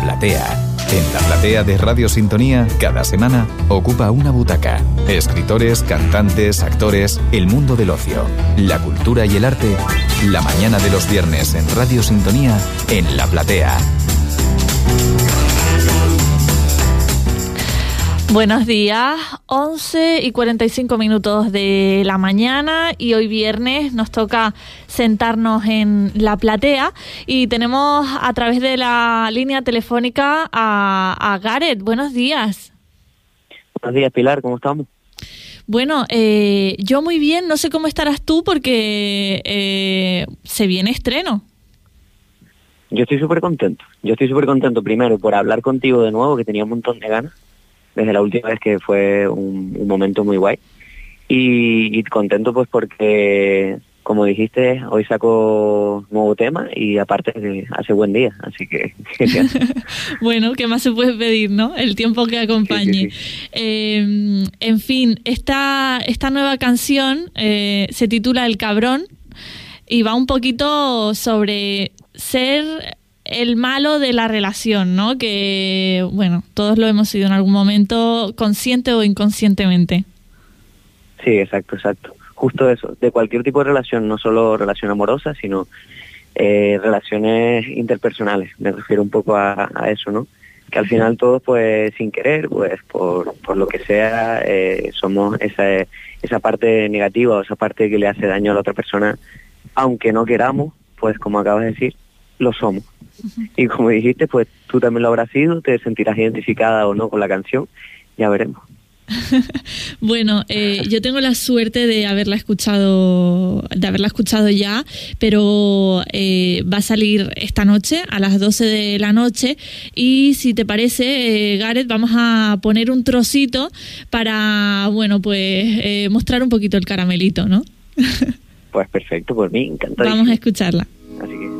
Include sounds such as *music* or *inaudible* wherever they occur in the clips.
platea. En la platea de Radio Sintonía, cada semana, ocupa una butaca. Escritores, cantantes, actores, el mundo del ocio, la cultura y el arte. La mañana de los viernes en Radio Sintonía, en la platea. Buenos días, 11 y 45 minutos de la mañana y hoy viernes nos toca sentarnos en la platea y tenemos a través de la línea telefónica a, a Gareth. Buenos días. Buenos días, Pilar, ¿cómo estamos? Bueno, eh, yo muy bien, no sé cómo estarás tú porque eh, se viene estreno. Yo estoy súper contento, yo estoy súper contento primero por hablar contigo de nuevo, que tenía un montón de ganas desde la última vez que fue un, momento muy guay. Y, contento pues porque, como dijiste, hoy saco nuevo tema y aparte hace buen día, así que *laughs* *laughs* bueno, ¿qué más se puede pedir, no? El tiempo que acompañe. Em, en fin, esta, esta nueva canción eh, se titula El cabrón y va un poquito sobre ser el malo de la relación, ¿no? Que, bueno, todos lo hemos sido en algún momento, consciente o inconscientemente. Sí, exacto, exacto. Justo eso, de cualquier tipo de relación, no solo relación amorosa, sino eh, relaciones interpersonales. Me refiero un poco a, eso, ¿no? Que al final todos, pues, sin querer, pues, por, por lo que sea, eh, somos esa, esa parte negativa o esa parte que le hace daño a la otra persona, aunque no queramos, pues, como acabas de decir, lo somos. Y como dijiste, pues tú también lo habrás sido, te sentirás identificada o no con la canción, ya veremos. *laughs* bueno, eh, yo tengo la suerte de haberla escuchado, de haberla escuchado ya, pero eh, va a salir esta noche a las 12 de la noche y si te parece, eh, Gareth, vamos a poner un trocito para, bueno, pues mostrar un poquito el caramelito, ¿no? *laughs* pues perfecto, por mí, encantado. Vamos a escucharla. Así que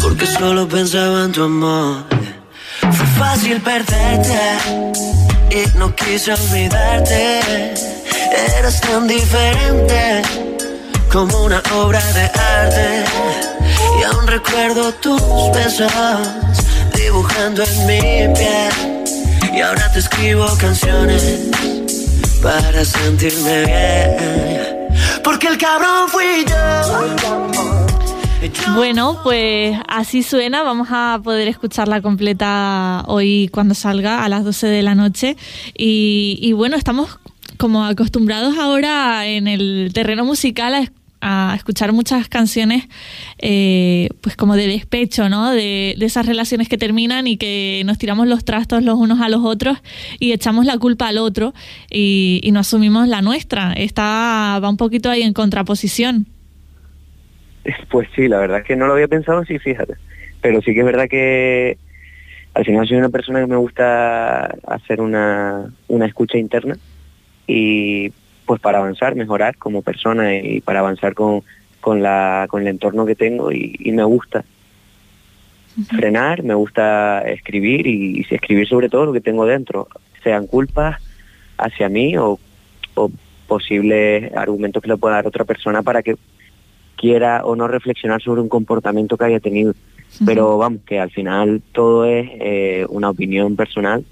porque solo pensaba en tu amor. Fue fácil perderte y no quise olvidarte. Eras tan diferente como una obra de arte. Y aún recuerdo tus besos dibujando en mi piel. Y ahora te escribo canciones para sentirme bien. Porque el cabrón fui yo. Bueno, pues así suena. Vamos a poder escucharla completa hoy cuando salga a las 12 de la noche. Y, bueno, estamos como acostumbrados ahora en el terreno musical a, escuchar muchas canciones eh, pues como de despecho, ¿no? De, esas relaciones que terminan y que nos tiramos los trastos los unos a los otros y echamos la culpa al otro y, y no asumimos la nuestra. Está, va un poquito ahí en contraposición. Pues sí, la verdad es que no lo había pensado sí, fíjate. Pero sí que es verdad que al final soy una persona que me gusta hacer una, una escucha interna y pues para avanzar, mejorar como persona y para avanzar con, con, la, con el entorno que tengo y, me gusta frenar, me gusta escribir y, y, escribir sobre todo lo que tengo dentro, sean culpas hacia mí o, o posibles argumentos que le pueda dar otra persona para que quiera o no reflexionar sobre un comportamiento que haya tenido. Pero vamos, que al final todo es eh, una opinión personal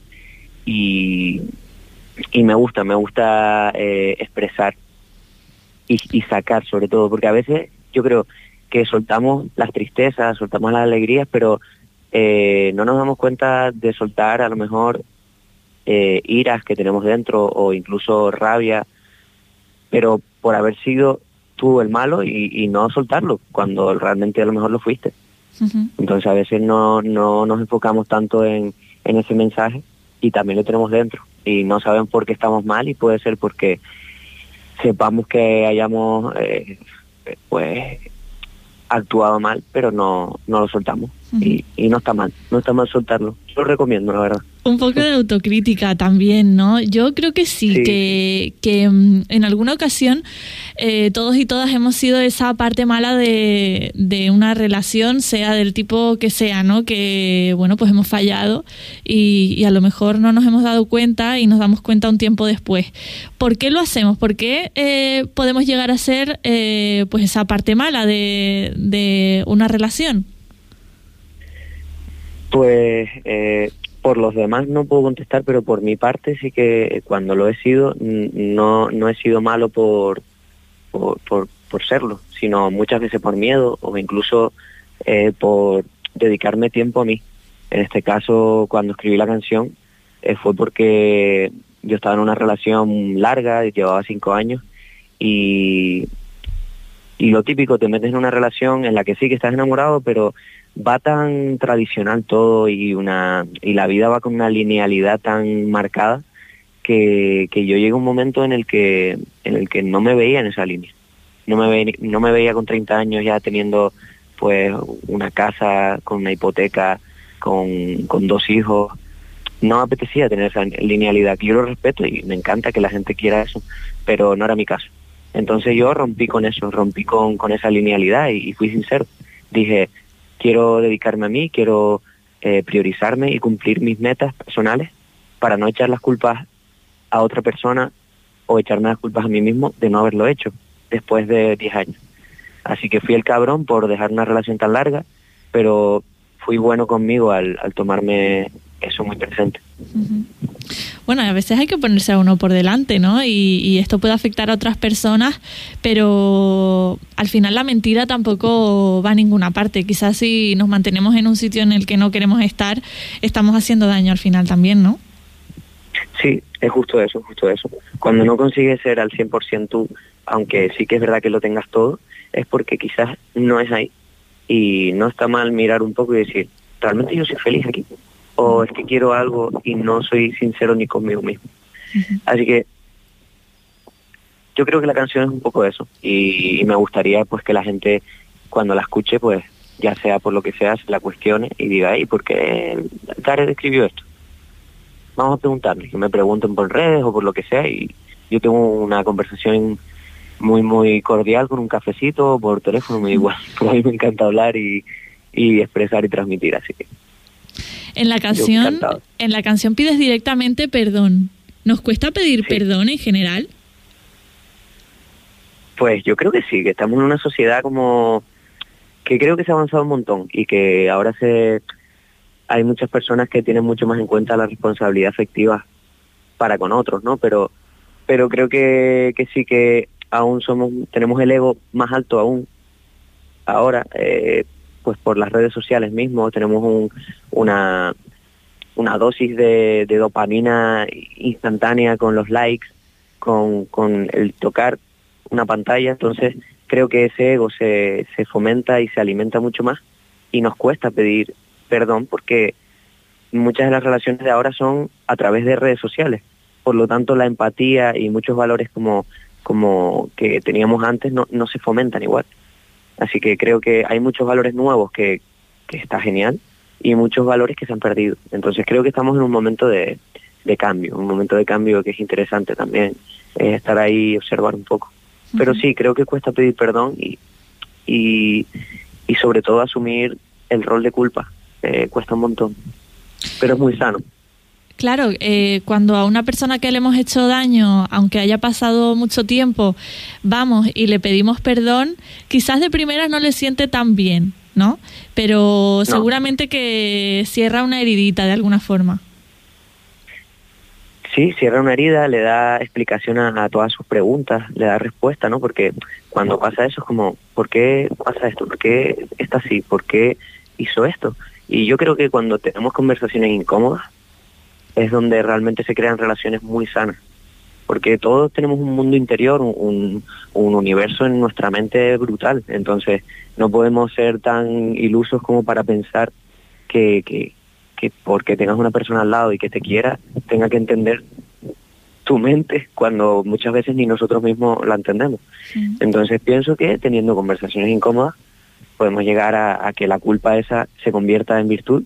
y, y me gusta, me gusta eh, expresar y, sacar sobre todo, porque a veces yo creo que soltamos las tristezas, soltamos las alegrías, pero eh, no nos damos cuenta de soltar a lo mejor iras que tenemos dentro o incluso rabia, pero por haber sido tú el malo y, no soltarlo cuando realmente a lo mejor lo fuiste. Entonces a veces no, no nos enfocamos tanto en, en ese mensaje y también lo tenemos dentro y no saben por qué estamos mal y puede ser porque sepamos que hayamos eh, pues actuado mal pero no, no lo soltamos. Y, y, no está mal, no está mal soltarlo. Lo recomiendo, la verdad. Un poco de autocrítica también, ¿no? Yo creo que sí, Que, que, mm, en alguna ocasión eh, todos y todas hemos sido esa parte mala de, de, una relación, sea del tipo que sea, ¿no? Que, bueno, pues hemos fallado y, y, a lo mejor no nos hemos dado cuenta y nos damos cuenta un tiempo después. ¿Por qué lo hacemos? ¿Por qué eh, podemos llegar a ser, eh, pues, esa parte mala de, de una relación? Pues eh, por los demás no puedo contestar, pero por mi parte sí que cuando lo he sido, no, no he sido malo por, por, por, serlo, sino muchas veces por miedo o incluso eh, por dedicarme tiempo a mí. En este caso, cuando escribí la canción, eh, fue porque yo estaba en una relación larga, llevaba cinco años, y, y lo típico, te metes en una relación en la que sí que estás enamorado, pero va tan tradicional todo y una y la vida va con una linealidad tan marcada que, que yo llegué a un momento en el que en el que no me veía en esa línea. No me veía, no me veía con 30 años ya teniendo pues una casa con una hipoteca con, con dos hijos. No me apetecía tener esa linealidad que yo lo respeto y me encanta que la gente quiera eso pero no era mi caso. Entonces yo rompí con eso rompí con, con esa linealidad y, y fui sincero. Dije quiero dedicarme a mí, quiero eh, priorizarme y cumplir mis metas personales para no echar las culpas a otra persona o echarme las culpas a mí mismo de no haberlo hecho después de 10 años. Así que fui el cabrón por dejar una relación tan larga, pero fui bueno conmigo al, al tomarme eso muy presente. Bueno, a veces hay que ponerse a uno por delante, ¿no? Y, esto puede afectar a otras personas, pero al final la mentira tampoco va a ninguna parte. Quizás si nos mantenemos en un sitio en el que no queremos estar, estamos haciendo daño al final también, ¿no? Sí, es justo eso, justo eso. Cuando no consigues ser al 100% tú, aunque sí que es verdad que lo tengas todo, es porque quizás no es ahí. Y no está mal mirar un poco y decir, ¿realmente yo soy feliz aquí? O es que quiero algo y no soy sincero ni conmigo mismo. Así que yo creo que la canción es un poco eso y, me gustaría pues que la gente cuando la escuche pues ya sea por lo que sea se la cuestione y diga, ¿y por qué escribió esto? Vamos a preguntarle, que me pregunten por redes o por lo que sea y yo tengo una conversación muy muy cordial con un cafecito o por teléfono, me igual, *laughs* a mí me encanta hablar y, y expresar y transmitir, así que en la canción, en la canción pides directamente perdón. ¿Nos cuesta pedir perdón en general? Pues yo creo que sí, que estamos en una sociedad como que creo que se ha avanzado un montón y que ahora se hay muchas personas que tienen mucho más en cuenta la responsabilidad afectiva para con otros, ¿no? Pero pero creo que, que sí que aún somos tenemos el ego más alto aún ahora eh, pues por las redes sociales mismo tenemos un, una, una dosis de, dopamina instantánea con los likes, con, con el tocar una pantalla, entonces creo que ese ego se, se fomenta y se alimenta mucho más y nos cuesta pedir perdón porque muchas de las relaciones de ahora son a través de redes sociales. Por lo tanto, la empatía y muchos valores como, como que teníamos antes no, no se fomentan igual. Así que creo que hay muchos valores nuevos que, que está genial y muchos valores que se han perdido. Entonces creo que estamos en un momento de, de cambio, un momento de cambio que es interesante también estar ahí y observar un poco. Pero sí, creo que cuesta pedir perdón y, y, y sobre todo asumir el rol de culpa. Eh, cuesta un montón, pero es muy sano. Claro, eh, cuando a una persona que le hemos hecho daño, aunque haya pasado mucho tiempo, vamos y le pedimos perdón, quizás de primera no le siente tan bien, ¿no? Pero seguramente que cierra una heridita de alguna forma. Sí, cierra una herida, le da explicación a, todas sus preguntas, le da respuesta, ¿no? Porque cuando pasa eso es como, ¿por qué pasa esto? ¿Por qué está así? ¿Por qué hizo esto? Y yo creo que cuando tenemos conversaciones incómodas, es donde realmente se crean relaciones muy sanas. Porque todos tenemos un mundo interior, un, un universo en nuestra mente brutal. Entonces, no podemos ser tan ilusos como para pensar que, que, que porque tengas una persona al lado y que te quiera, tenga que entender tu mente cuando muchas veces ni nosotros mismos la entendemos. Entonces pienso que teniendo conversaciones incómodas podemos llegar a, que la culpa esa se convierta en virtud,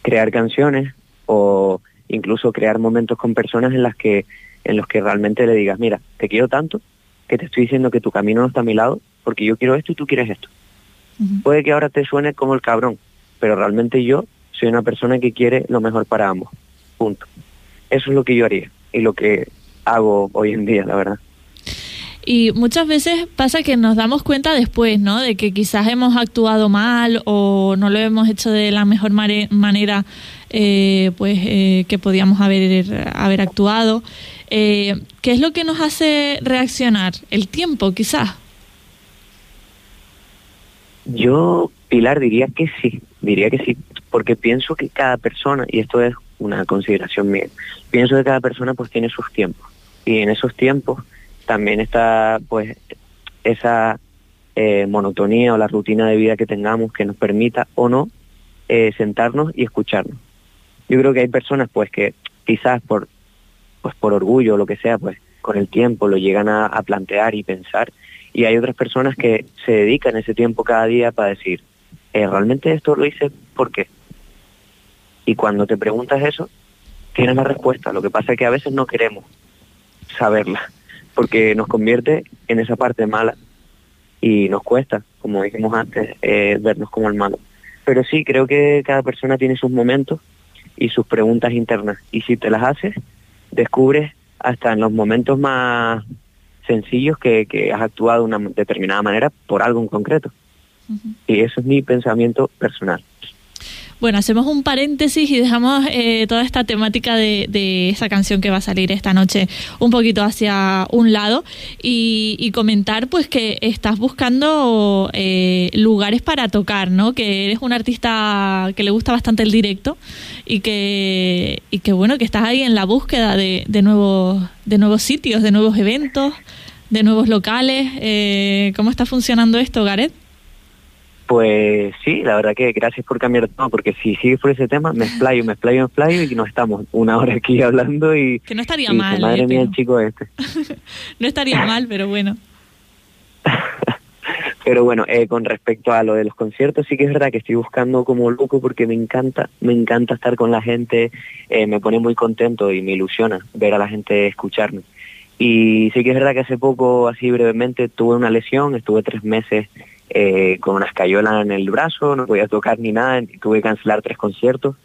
crear canciones o incluso crear momentos con personas en las que en los que realmente le digas, mira, te quiero tanto que te estoy diciendo que tu camino no está a mi lado porque yo quiero esto y tú quieres esto. Puede que ahora te suene como el cabrón, pero realmente yo soy una persona que quiere lo mejor para ambos. Punto. Eso es lo que yo haría y lo que hago hoy en día, la verdad. Y muchas veces pasa que nos damos cuenta después, ¿no? De que quizás hemos actuado mal o no lo hemos hecho de la mejor manera eh, pues eh, que podíamos haber, haber actuado. Eh, ¿Qué es lo que nos hace reaccionar? ¿El tiempo, quizás? Yo, Pilar, diría que sí, diría que sí, porque pienso que cada persona, y esto es una consideración mía, pienso que cada persona pues tiene sus tiempos, y en esos tiempos también está pues esa eh, monotonía o la rutina de vida que tengamos que nos permita o no sentarnos y escucharnos. Yo creo que hay personas pues que quizás por pues por orgullo o lo que sea pues con el tiempo lo llegan a, plantear y pensar. Y hay otras personas que se dedican ese tiempo cada día para decir eh, realmente esto lo hice por qué y cuando te preguntas eso tienes la respuesta. Lo que pasa es que a veces no queremos saberla porque nos convierte en esa parte mala y nos cuesta, como dijimos antes, eh, vernos como el malo. Pero sí, creo que cada persona tiene sus momentos y sus preguntas internas. Y si te las haces, descubres hasta en los momentos más sencillos que, que has actuado de una determinada manera por algo en concreto. Y eso es mi pensamiento personal. Bueno, hacemos un paréntesis y dejamos eh, toda esta temática de, esa canción que va a salir esta noche un poquito hacia un lado y, comentar pues que estás buscando eh, lugares para tocar, ¿no? Que eres un artista que le gusta bastante el directo y que, y que bueno, que estás ahí en la búsqueda de, de, nuevos, de nuevos sitios, de nuevos eventos, de nuevos locales. Eh, ¿Cómo está funcionando esto, Gareth? Pues sí, la verdad que gracias por cambiar todo, porque si sigue por ese tema, me explayo, me explayo, me explayo y no estamos una hora aquí *laughs* hablando y... Que no estaría mal. Madre eh, mía, el chico este. *laughs* no estaría *laughs* mal, pero bueno. pero bueno, eh, con respecto a lo de los conciertos, sí que es verdad que estoy buscando como loco porque me encanta, me encanta estar con la gente, eh, me pone muy contento y me ilusiona ver a la gente escucharme. Y sí que es verdad que hace poco, así brevemente, tuve una lesión, estuve tres meses eh, con una escayola en el brazo, no podía tocar ni nada, tuve que cancelar tres conciertos.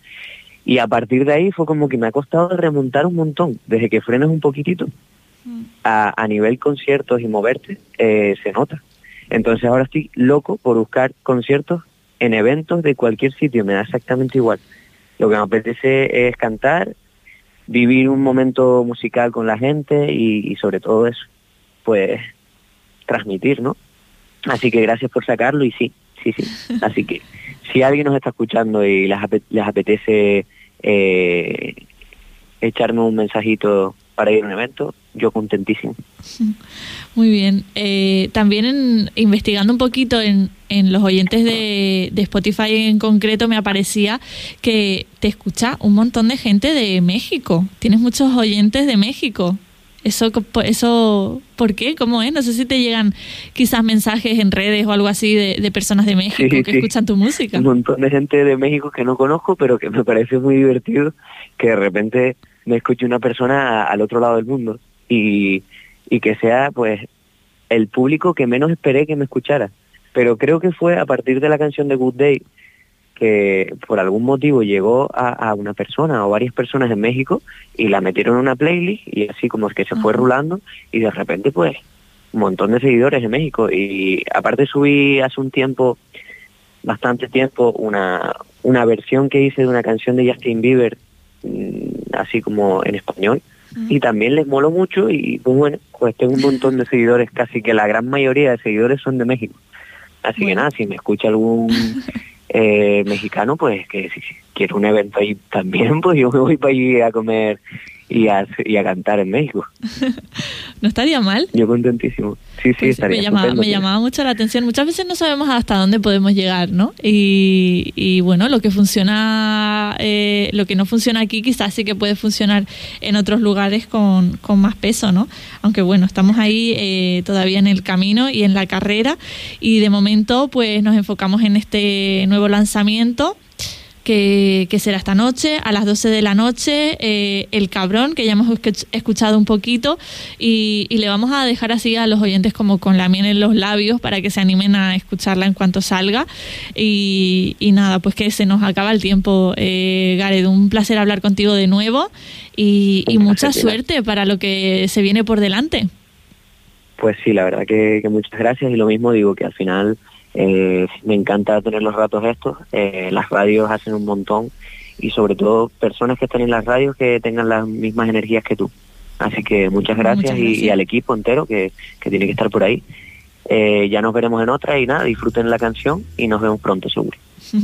Y a partir de ahí fue como que me ha costado remontar un montón, desde que frenas un poquitito, mm. a, nivel conciertos y moverte, eh, se nota. Entonces ahora estoy loco por buscar conciertos en eventos de cualquier sitio, me da exactamente igual. Lo que me apetece es cantar, vivir un momento musical con la gente y, y sobre todo eso, pues transmitir, ¿no? Así que gracias por sacarlo y sí, sí, sí. *laughs* Así que si alguien nos está escuchando y les, apetece eh, echarme un mensajito para ir a un evento, yo contentísimo. *laughs* Muy bien. Eh, también investigando un poquito en, en los oyentes de, de, Spotify en concreto me aparecía que te escucha un montón de gente de México. Tienes muchos oyentes de México. Eso, eso, ¿por qué? ¿Cómo es? No sé si te llegan quizás mensajes en redes o algo así de, personas de México que escuchan tu música. Un montón de gente de México que no conozco, pero que me parece muy divertido que de repente me escuche una persona al otro lado del mundo y, y que sea pues el público que menos esperé que me escuchara. Pero creo que fue a partir de la canción de Good Day que por algún motivo llegó a, una persona o varias personas en México y la metieron en una playlist y así como es que se fue rulando y de repente pues un montón de seguidores en México. Y aparte subí hace un tiempo, bastante tiempo, una, una versión que hice de una canción de Justin Bieber mm, así como en español. Y también les moló mucho y pues bueno, pues tengo un montón de seguidores, casi que la gran mayoría de seguidores son de México. Así que nada, si me escucha algún *laughs* eh, mexicano, pues que si, quiere un evento ahí también, *laughs* pues yo me voy para allí a comer y a, y a cantar en México. *laughs* No estaría mal. Yo contentísimo. Sí, sí, Pues estaría me, llamaba, me llamaba mucho la atención. Muchas veces no sabemos hasta dónde podemos llegar, ¿no? Y, y bueno, lo que funciona, eh, lo que no funciona aquí quizás sí que puede funcionar en otros lugares con, con más peso, ¿no? Aunque bueno, estamos ahí eh, todavía en el camino y en la carrera y de momento pues nos enfocamos en este nuevo lanzamiento que, que será esta noche a las 12 de la noche, eh, El Cabrón, que ya hemos escuch- escuchado un poquito, y, y le vamos a dejar así a los oyentes como con la miel en los labios para que se animen a escucharla en cuanto salga. Y, y nada, pues que se nos acaba el tiempo. Eh, Gareth, un placer hablar contigo de nuevo y, mucha suerte para lo que se viene por delante. Pues sí, la verdad que, que muchas gracias y lo mismo digo que al final eh, me encanta tener los ratos estos, eh, las radios hacen un montón y sobre todo personas que están en las radios que tengan las mismas energías que tú. Así que muchas gracias, Muchas y- al equipo entero que, que tiene que estar por ahí. Eh, ya nos veremos en otra y nada, disfruten la canción y nos vemos pronto seguro. *laughs*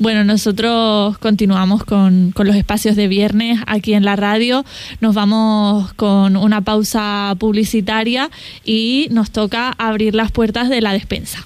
Bueno, nosotros continuamos con, con los espacios de viernes aquí en la radio. Nos vamos con una pausa publicitaria y nos toca abrir las puertas de la despensa.